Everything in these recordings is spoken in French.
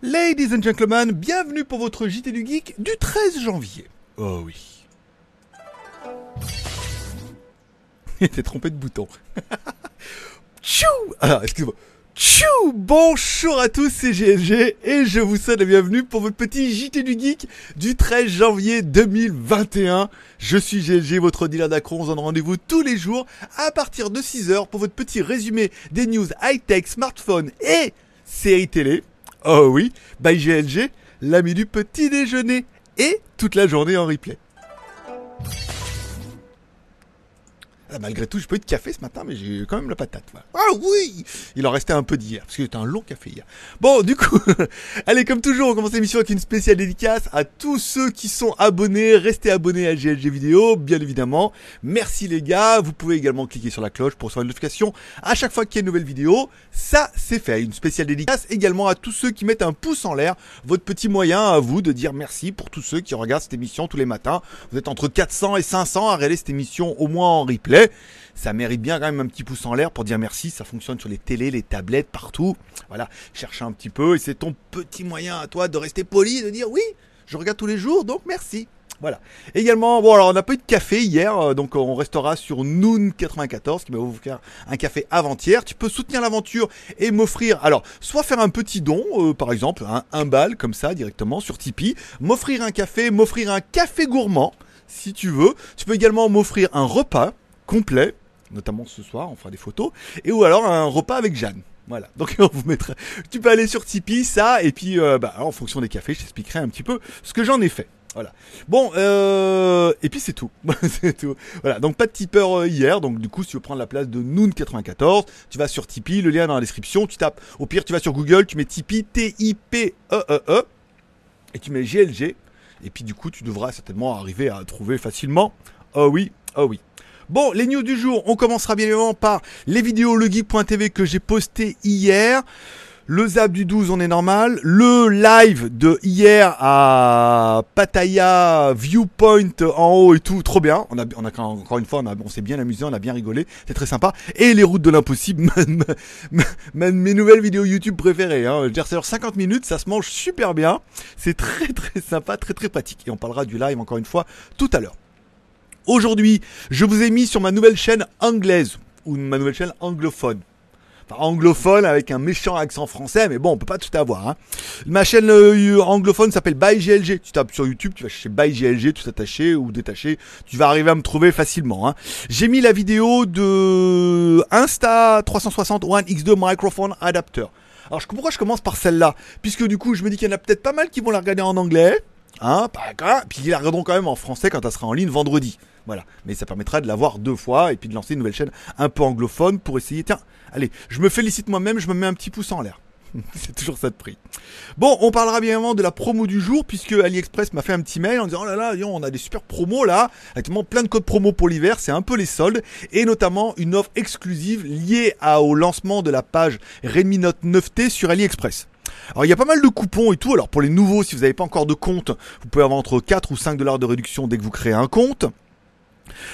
Ladies and gentlemen, bienvenue pour votre JT du Geek du 13 janvier. Oh oui. T'es trompé de bouton. Tchou Alors, excuse-moi. Tchou Bonjour à tous, c'est GLG et je vous souhaite la bienvenue pour votre petit JT du Geek du 13 janvier 2021. Je suis GLG, votre dealer d'accro. On se donne rendez-vous tous les jours à partir de 6h pour votre petit résumé des news high-tech, smartphone et séries télé. Oh oui, by GLG, l'ami du petit déjeuner et toute la journée en replay. Ah, malgré tout, j'ai pas eu de café ce matin, mais j'ai quand même la patate. Ah oui Il en restait un peu d'hier, parce que c'était un long café hier. Bon, du coup, allez, comme toujours, on commence l'émission avec une spéciale dédicace à tous ceux qui sont abonnés. Restez abonnés à GLG Vidéo, bien évidemment. Merci les gars. Vous pouvez également cliquer sur la cloche pour recevoir une notification à chaque fois qu'il y a une nouvelle vidéo. Ça, c'est fait. Une spéciale dédicace également à tous ceux qui mettent un pouce en l'air. Votre petit moyen à vous de dire merci pour tous ceux qui regardent cette émission tous les matins. Vous êtes entre 400 et 500 à regarder cette émission au moins en replay ça mérite bien quand même un petit pouce en l'air pour dire merci. Ça fonctionne sur les télés, les tablettes, partout. Voilà, cherche un petit peu et c'est ton petit moyen à toi de rester poli, de dire oui, je regarde tous les jours, donc merci. Voilà. Également, bon alors on n'a pas eu de café hier, euh, donc on restera sur Noon94 qui m'a offert un café avant-hier. Tu peux soutenir l'aventure et m'offrir, alors soit faire un petit don, euh, par exemple un, un bal comme ça directement sur Tipeee, m'offrir un café, m'offrir un café gourmand si tu veux. Tu peux également m'offrir un repas complet, notamment ce soir, on fera des photos, et ou alors un repas avec Jeanne. Voilà, donc on vous mettra. Tu peux aller sur Tipeee, ça, et puis euh, bah, en fonction des cafés, je t'expliquerai un petit peu ce que j'en ai fait. Voilà. Bon, euh, et puis c'est tout. c'est tout. Voilà, donc pas de tipeur euh, hier, donc du coup, si tu veux prendre la place de Noon94, tu vas sur Tipeee, le lien est dans la description, tu tapes, au pire, tu vas sur Google, tu mets Tipeee, T-I-P-E-E-E, et tu mets GLG, et puis du coup, tu devras certainement arriver à trouver facilement. Oh oui, oh oui. Bon, les news du jour, on commencera bien évidemment par les vidéos legeek.tv que j'ai posté hier. Le zap du 12, on est normal. Le live de hier à Pattaya, Viewpoint en haut et tout, trop bien. On a, encore une fois, on, s'est bien amusé, on a bien rigolé, c'est très sympa. Et les routes de l'impossible, mes nouvelles vidéos YouTube préférées. Hein. Je veux dire, c'est sur 50 minutes, ça se mange super bien. C'est très très sympa, très très pratique. Et on parlera du live encore une fois tout à l'heure. Aujourd'hui, je vous ai mis sur ma nouvelle chaîne anglaise, ou ma nouvelle chaîne anglophone. Enfin, anglophone avec un méchant accent français, mais bon, on peut pas tout avoir. Hein. Ma chaîne euh, anglophone s'appelle ByGLG. Tu tapes sur YouTube, tu vas chercher ByGLG, tout attaché ou détaché. Tu vas arriver à me trouver facilement. Hein. J'ai mis la vidéo de Insta 360 One X2 Microphone Adapter. Alors, pourquoi je commence par celle-là? Puisque du coup, je me dis qu'il y en a peut-être pas mal qui vont la regarder en anglais. Hein, grave. Puis ils la regarderont quand même en français quand elle sera en ligne vendredi. Voilà. Mais ça permettra de la voir deux fois et puis de lancer une nouvelle chaîne un peu anglophone pour essayer. Tiens, allez, je me félicite moi-même, je me mets un petit pouce en l'air. C'est toujours ça de prix. Bon, on parlera bien évidemment de la promo du jour, puisque AliExpress m'a fait un petit mail en disant Oh là là, on a des super promos là, actuellement plein de codes promo pour l'hiver, c'est un peu les soldes, et notamment une offre exclusive liée au lancement de la page Redmi Note 9T sur AliExpress. Alors il y a pas mal de coupons et tout. Alors pour les nouveaux, si vous n'avez pas encore de compte, vous pouvez avoir entre 4 ou 5 dollars de réduction dès que vous créez un compte.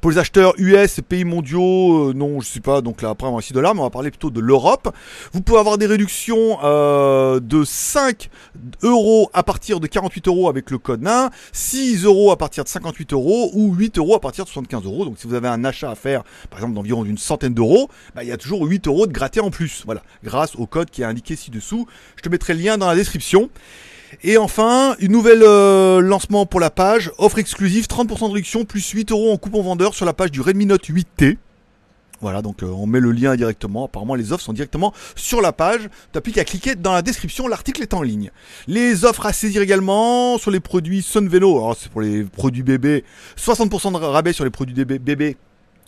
Pour les acheteurs US, pays mondiaux, euh, non, je sais pas, donc là après on va 6 dollars, mais on va parler plutôt de l'Europe. Vous pouvez avoir des réductions euh, de 5 euros à partir de 48 euros avec le code NAIN, 6 euros à partir de 58 euros ou 8 euros à partir de 75 euros. Donc si vous avez un achat à faire, par exemple d'environ une centaine d'euros, bah, il y a toujours 8 euros de gratté en plus. Voilà, grâce au code qui est indiqué ci-dessous. Je te mettrai le lien dans la description. Et enfin, une nouvelle euh, lancement pour la page, offre exclusive, 30% de réduction, plus 8 euros en coupon vendeur sur la page du Redmi Note 8T. Voilà, donc euh, on met le lien directement. Apparemment, les offres sont directement sur la page. Tu plus qu'à cliquer dans la description, l'article est en ligne. Les offres à saisir également sur les produits Sunvelo. Alors, c'est pour les produits bébés. 60% de rabais sur les produits bébés.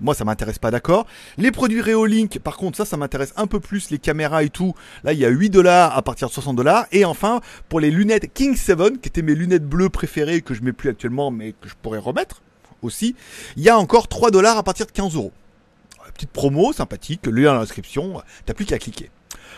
Moi, ça m'intéresse pas, d'accord. Les produits Reolink, par contre, ça, ça m'intéresse un peu plus. Les caméras et tout. Là, il y a 8 dollars à partir de 60 dollars. Et enfin, pour les lunettes King 7, qui étaient mes lunettes bleues préférées, que je mets plus actuellement, mais que je pourrais remettre aussi, il y a encore 3 dollars à partir de 15 euros. Petite promo sympathique, le lien dans la description, t'as plus qu'à cliquer.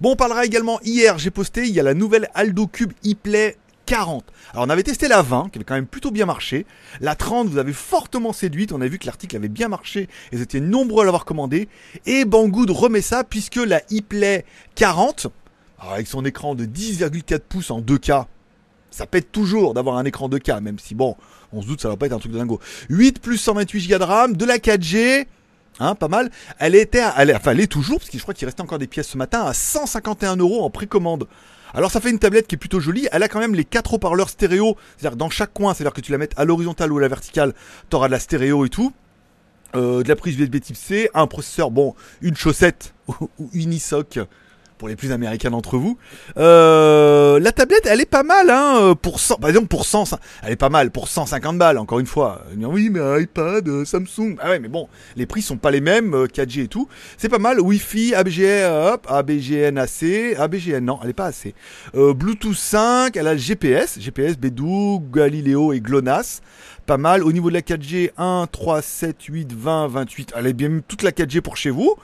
Bon, on parlera également hier, j'ai posté, il y a la nouvelle Aldo Cube ePlay 40. Alors on avait testé la 20, qui avait quand même plutôt bien marché. La 30 vous avez fortement séduite, on a vu que l'article avait bien marché et vous étiez nombreux à l'avoir commandé. Et Banggood remet ça puisque la ePlay 40, Alors avec son écran de 10,4 pouces en 2K, ça pète toujours d'avoir un écran 2K, même si bon, on se doute ça va pas être un truc de dingo. 8 plus 128 Go de RAM, de la 4G, Hein, pas mal. Elle était, elle, enfin, elle est toujours, parce que je crois qu'il restait encore des pièces ce matin, à 151 euros en précommande. Alors ça fait une tablette qui est plutôt jolie. Elle a quand même les quatre haut-parleurs stéréo, c'est-à-dire dans chaque coin, c'est-à-dire que tu la mets à l'horizontale ou à la verticale, tu auras de la stéréo et tout. Euh, de la prise USB type C, un processeur, bon, une chaussette ou une ISOC pour les plus américains d'entre vous. Euh, la tablette, elle est pas mal, hein, pour 100, par exemple pour 100, elle est pas mal pour 150 balles, encore une fois. Oui, mais iPad, euh, Samsung, ah ouais, mais bon, les prix sont pas les mêmes, 4G euh, et tout. C'est pas mal, Wi-Fi, ABGN, hop, ABGN AC, ABGN, non, elle est pas assez. Bluetooth 5, elle a le GPS, GPS, Bédou, Galileo et GLONASS pas mal. Au niveau de la 4G, 1, 3, 7, 8, 20, 28. Elle est bien toute la 4G pour chez vous.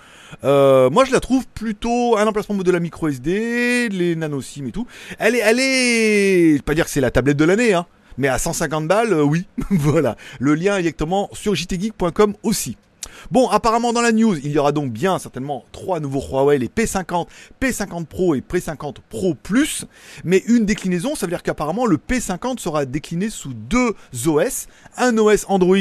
Euh, moi, je la trouve plutôt un emplacement de la micro SD, les nano SIM et tout. Elle est, elle est, je pas dire que c'est la tablette de l'année, hein, mais à 150 balles, euh, oui. voilà. Le lien directement sur jtgeek.com aussi. Bon, apparemment dans la news, il y aura donc bien certainement trois nouveaux Huawei, les P50, P50 Pro et P50 Pro Plus. Mais une déclinaison, ça veut dire qu'apparemment le P50 sera décliné sous deux OS. Un OS Android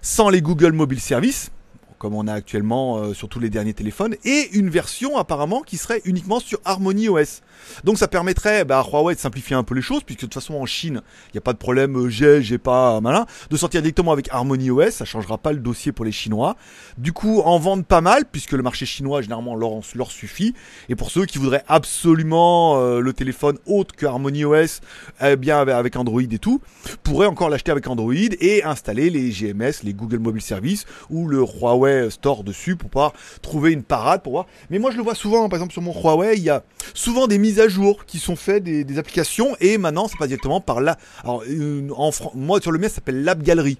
sans les Google Mobile Service, comme on a actuellement euh, sur tous les derniers téléphones, et une version apparemment qui serait uniquement sur Harmony OS. Donc ça permettrait bah, à Huawei de simplifier un peu les choses, puisque de toute façon en Chine, il n'y a pas de problème, euh, j'ai, j'ai pas, malin, de sortir directement avec Harmony OS, ça changera pas le dossier pour les Chinois. Du coup, en vendre pas mal, puisque le marché chinois généralement leur, leur suffit. Et pour ceux qui voudraient absolument euh, le téléphone autre que Harmony OS, eh bien avec Android et tout, pourraient encore l'acheter avec Android et installer les GMS, les Google Mobile Service ou le Huawei Store dessus pour pouvoir trouver une parade pour voir. Mais moi je le vois souvent, par exemple sur mon Huawei, il y a souvent des mises à jour qui sont faites des, applications et maintenant c'est pas directement par là. Alors euh, en moi sur le mien ça s'appelle l'App Gallery.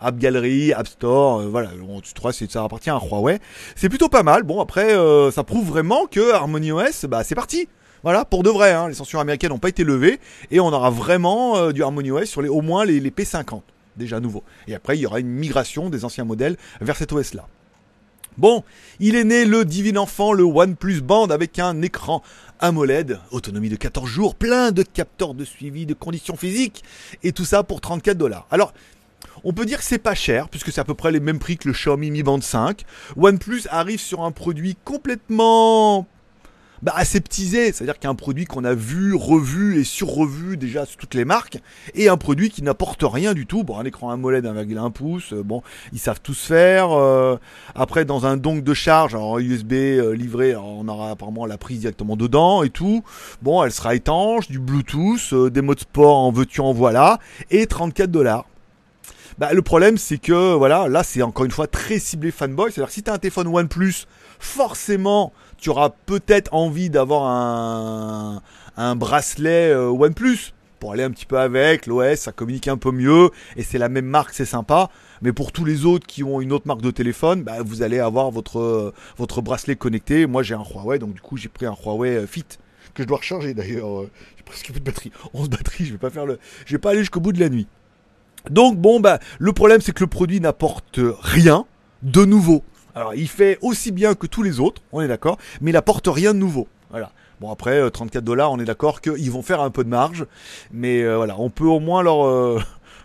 App Gallery, App Store, euh, voilà, tu trouves ça appartient à Huawei. C'est plutôt pas mal. Bon après euh, ça prouve vraiment que Harmony OS bah c'est parti. Voilà, pour de vrai, hein, les censures américaines n'ont pas été levées et on aura vraiment du Harmony OS sur les au moins les P50 déjà nouveau. Et après il y aura une migration des anciens modèles vers cet OS là. Bon, il est né le divin enfant, le OnePlus Band avec un écran AMOLED, autonomie de 14 jours, plein de capteurs de suivi de conditions physiques, et tout ça pour 34 dollars. Alors, on peut dire que c'est pas cher, puisque c'est à peu près les mêmes prix que le Xiaomi Mi Band 5. OnePlus arrive sur un produit complètement bah, aseptisé, c'est-à-dire qu'il y a un produit qu'on a vu, revu et surrevu déjà sur toutes les marques, et un produit qui n'apporte rien du tout. Bon, un écran AMOLED 1,1 pouce, euh, bon, ils savent tous faire. Euh, après, dans un dongle de charge, alors USB euh, livré, on aura apparemment la prise directement dedans et tout. Bon, elle sera étanche, du Bluetooth, des modes sport en veux-tu en voilà, et 34 dollars. Bah, le problème, c'est que, voilà, là, c'est encore une fois très ciblé fanboy. C'est-à-dire, si tu as un téléphone OnePlus, forcément, tu auras peut-être envie d'avoir un, bracelet euh, OnePlus pour aller un petit peu avec. L'OS, ça communique un peu mieux et c'est la même marque, c'est sympa. Mais pour tous les autres qui ont une autre marque de téléphone, bah, vous allez avoir votre, votre bracelet connecté. Moi, j'ai un Huawei, donc du coup, j'ai pris un Huawei euh, Fit que je dois recharger d'ailleurs. Euh, j'ai presque plus de batterie. 11 batteries, je vais pas faire le, je vais pas aller jusqu'au bout de la nuit. Donc bon bah le problème c'est que le produit n'apporte rien de nouveau. Alors il fait aussi bien que tous les autres, on est d'accord, mais il n'apporte rien de nouveau. Voilà. Bon après 34 euh, dollars, on est d'accord qu'ils vont faire un peu de marge, mais euh, voilà, on peut au moins leur, euh,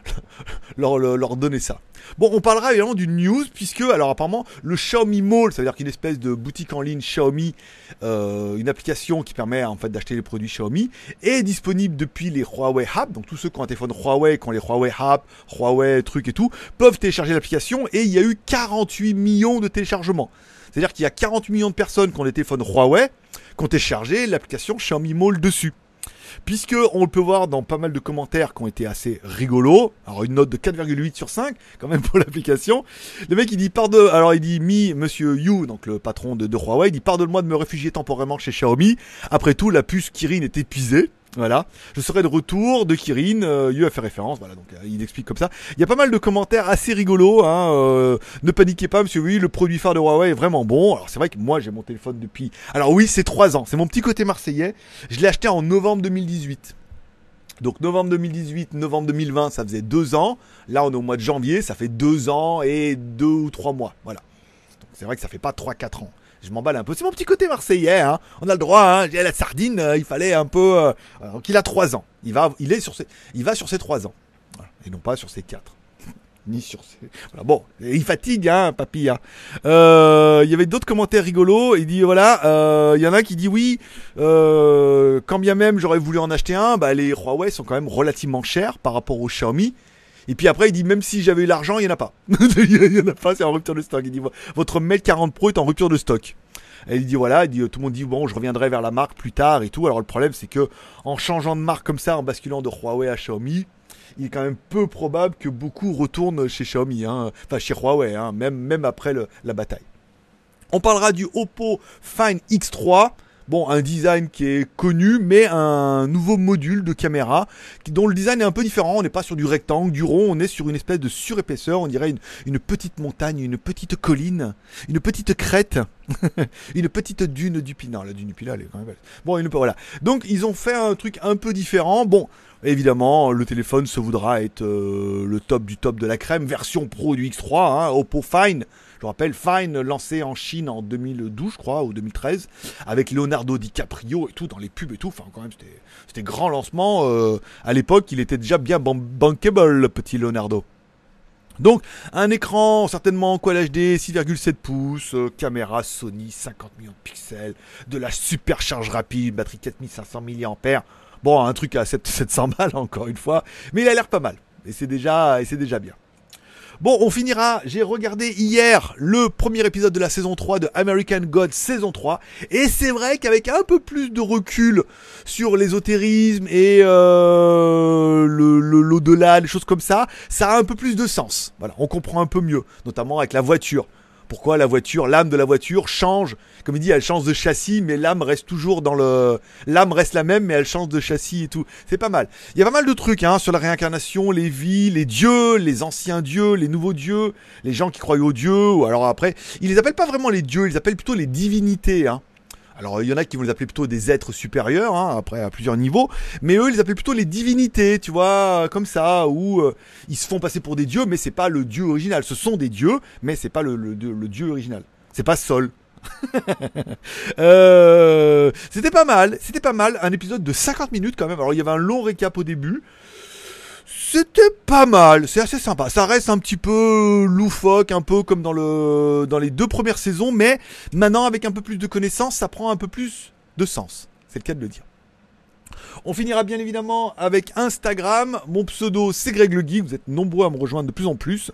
leur, donner ça. Bon, on parlera évidemment d'une news, puisque, alors apparemment, le Xiaomi Mall, c'est-à-dire qu'une espèce de boutique en ligne Xiaomi, euh, une application qui permet en fait d'acheter les produits Xiaomi, est disponible depuis les Huawei App. Donc tous ceux qui ont un téléphone Huawei, qui ont les Huawei App, Huawei trucs et tout, peuvent télécharger l'application et il y a eu 48 millions de téléchargements. C'est-à-dire qu'il y a 48 millions de personnes qui ont des téléphones Huawei qui ont téléchargé l'application Xiaomi Mall dessus puisque on le peut voir dans pas mal de commentaires qui ont été assez rigolos. Alors une note de 4,8 sur 5 quand même pour l'application. Le mec il dit pardon, alors il dit mi monsieur Yu, donc le patron de, de Huawei, il dit pardonne-moi de me réfugier temporairement chez Xiaomi. Après tout, la puce Kirin est épuisée. Voilà, je serai de retour de Kirin, euh, a fait référence, voilà, donc euh, il explique comme ça. Il y a pas mal de commentaires assez rigolos, hein, euh, ne paniquez pas monsieur, oui, le produit phare de Huawei est vraiment bon. Alors c'est vrai que moi j'ai mon téléphone depuis... Alors oui, c'est 3 ans, c'est mon petit côté marseillais. Je l'ai acheté en novembre 2018. Donc novembre 2018, novembre 2020, ça faisait 2 ans. Là on est au mois de janvier, ça fait 2 ans et 2 ou 3 mois, voilà. Donc c'est vrai que ça fait pas 3-4 ans Je m'emballe un peu. C'est mon petit côté marseillais. Hein. On a le droit. Hein. La sardine. euh, il fallait un peu. euh, voilà. donc il a 3 ans. Il va, il est sur ses, il va sur ses 3 ans. Et non pas sur ses 4 ni sur ses... Voilà, bon, il fatigue, hein, papy. hein. Euh, Il y avait d'autres commentaires rigolos. Il dit voilà, euh, il y en a qui dit oui. Euh, quand bien même j'aurais voulu en acheter un, bah les Huawei sont quand même relativement chers par rapport aux Xiaomi. Et puis après, il dit même si j'avais eu l'argent, il y en a pas. il y en a pas, c'est en rupture de stock. Il dit votre Mate 40 Pro est en rupture de stock. Et il dit voilà, il dit, tout le monde dit bon, je reviendrai vers la marque plus tard et tout. Alors le problème, c'est que en changeant de marque comme ça, en basculant de Huawei à Xiaomi, il est quand même peu probable que beaucoup retournent chez Xiaomi, hein. enfin chez Huawei, hein, même, même après la bataille. On parlera du Oppo Find X3. Bon, un design qui est connu, mais un nouveau module de caméra dont le design est un peu différent. On n'est pas sur du rectangle, du rond, on est sur une espèce de surépaisseur. On dirait une, petite montagne, une petite colline, une petite crête, une petite dune du Pinard. La dune du Pinard, elle est quand même belle. Bon, une, voilà. Donc, ils ont fait un truc un peu différent. Bon, évidemment, le téléphone se voudra être euh, le top du top de la crème, version pro du X3, hein, Oppo Fine. Je rappelle, Fine lancé en Chine en 2012, je crois, ou 2013, avec Leonardo DiCaprio et tout, dans les pubs et tout. Enfin, quand même, c'était- grand lancement. euh, à l'époque, il était déjà bien ban- bankable, le petit Leonardo. Donc, un écran certainement Quad HD, 6,7 pouces, euh, caméra Sony, 50 millions de pixels, de la super charge rapide, batterie 4500 mAh. Bon, un truc à 7- 700 balles, encore une fois, mais il a l'air pas mal. Et c'est déjà, et c'est déjà bien. Bon, on finira. J'ai regardé hier le premier épisode de la saison 3 de American God saison 3. Et c'est vrai qu'avec un peu plus de recul sur l'ésotérisme et euh, l'au-delà, des choses comme ça, ça a un peu plus de sens. Voilà, on comprend un peu mieux, notamment avec la voiture. Pourquoi la voiture, l'âme de la voiture change? Comme il dit, elle change de châssis, mais l'âme reste toujours dans le. L'âme reste la même, mais elle change de châssis et tout. C'est pas mal. Il y a pas mal de trucs hein, sur la réincarnation, les vies, les dieux, les anciens dieux, les nouveaux dieux, les gens qui croient aux dieux. Ou alors après, ils les appellent pas vraiment les dieux, ils les appellent plutôt les divinités. Hein. Alors il y en a qui vont les appeler plutôt des êtres supérieurs, hein, après à plusieurs niveaux, mais eux ils les appellent plutôt les divinités, tu vois, comme ça, où euh, ils se font passer pour des dieux, mais c'est pas le dieu original. Ce sont des dieux, mais c'est pas le, le- le dieu original. C'est pas Sol. Euh, c'était pas mal, c'était pas mal, un épisode de 50 minutes quand même. Alors il y avait un long récap au début. C'était pas mal, c'est assez sympa. Ça reste un petit peu loufoque, un peu comme dans le dans les deux premières saisons, mais maintenant avec un peu plus de connaissances, ça prend un peu plus de sens. C'est le cas de le dire. On finira bien évidemment avec Instagram. Mon pseudo c'est Greg le. Vous êtes nombreux à me rejoindre de plus en plus.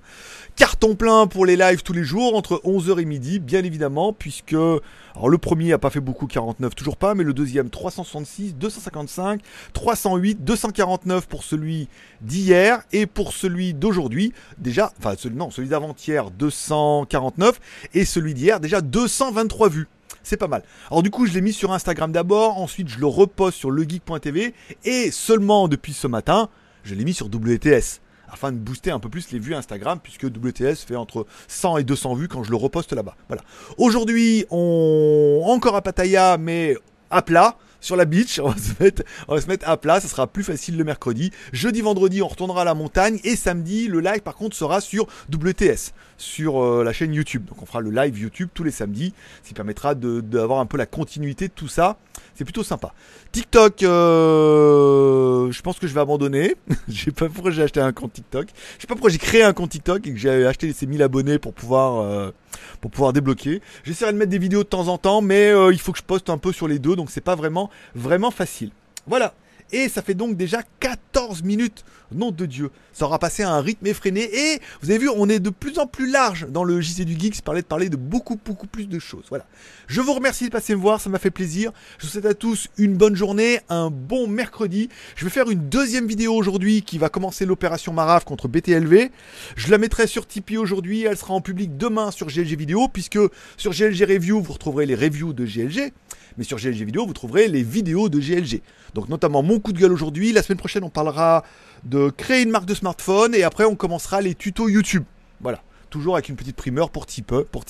Carton plein pour les lives tous les jours entre 11h et midi, bien évidemment, puisque le premier a pas fait beaucoup, 49 toujours pas, mais le deuxième 366, 255, 308, 249 pour celui d'hier et pour celui d'aujourd'hui déjà, enfin non celui d'avant-hier 249 et celui d'hier déjà 223 vues. C'est pas mal. Alors du coup, je l'ai mis sur Instagram d'abord, ensuite je le reposte sur legeek.tv et seulement depuis ce matin, je l'ai mis sur WTS afin de booster un peu plus les vues Instagram puisque WTS fait entre 100 et 200 vues quand je le reposte là-bas. Voilà. Aujourd'hui, on encore à Pattaya mais à plat sur la beach, on va, se mettre, on va se mettre à plat, ça sera plus facile le mercredi. Jeudi, vendredi, on retournera à la montagne et samedi, le live par contre sera sur WTS, sur euh, la chaîne YouTube. Donc on fera le live YouTube tous les samedis, ce qui permettra de- d'avoir un peu la continuité de tout ça. C'est plutôt sympa. TikTok, euh, je pense que je vais abandonner. je sais pas pourquoi j'ai acheté un compte TikTok. Je sais pas pourquoi j'ai créé un compte TikTok et que j'ai acheté ces 1000 abonnés pour pouvoir euh, pour pouvoir débloquer. J'essaierai de mettre des vidéos de temps en temps, mais euh, il faut que je poste un peu sur les deux, donc c'est pas vraiment vraiment facile. Voilà. Et ça fait donc déjà 14 minutes. Nom de Dieu. Ça aura passé à un rythme effréné. Et vous avez vu, on est de plus en plus large dans le JC du Geek. Parlait de parler de beaucoup, beaucoup plus de choses. Voilà. Je vous remercie de passer me voir. Ça m'a fait plaisir. Je vous souhaite à tous une bonne journée, un bon mercredi. Je vais faire une deuxième vidéo aujourd'hui qui va commencer l'opération Maraf contre BTLV. Je la mettrai sur Tipeee aujourd'hui. Elle sera en public demain sur GLG Vidéo, puisque sur GLG Review, vous retrouverez les reviews de GLG. Mais sur GLG Vidéo, vous trouverez les vidéos de GLG. Donc notamment mon coup de gueule aujourd'hui. La semaine prochaine, on parlera de créer une marque de smartphone et après on commencera les tutos YouTube. Voilà. Toujours avec une petite primeur pour Tipeee, pour.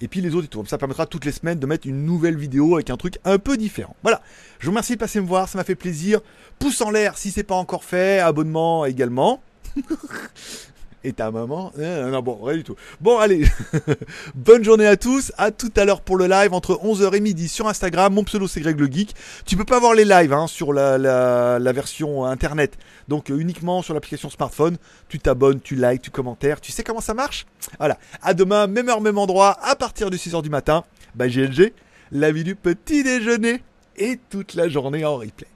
Et puis les autres tout. Ça permettra toutes les semaines de mettre une nouvelle vidéo avec un truc un peu différent. Voilà. Je vous remercie de passer me voir, ça m'a fait plaisir. Pouce en l'air si c'est pas encore fait, abonnement également. Et ta maman euh, Non, bon, rien du tout. Bon, allez. Bonne journée à tous. À tout à l'heure pour le live entre 11h et midi sur Instagram. Mon pseudo, c'est Greg le Geek. Tu peux pas voir les lives hein, sur la, la, version internet. Donc, euh, uniquement sur l'application smartphone. Tu t'abonnes, tu likes, tu commentaires. Tu sais comment ça marche? Voilà. À demain, même heure, même endroit, à partir de 6h du matin. Bah, GLG, la vie du petit déjeuner. Et toute la journée en replay.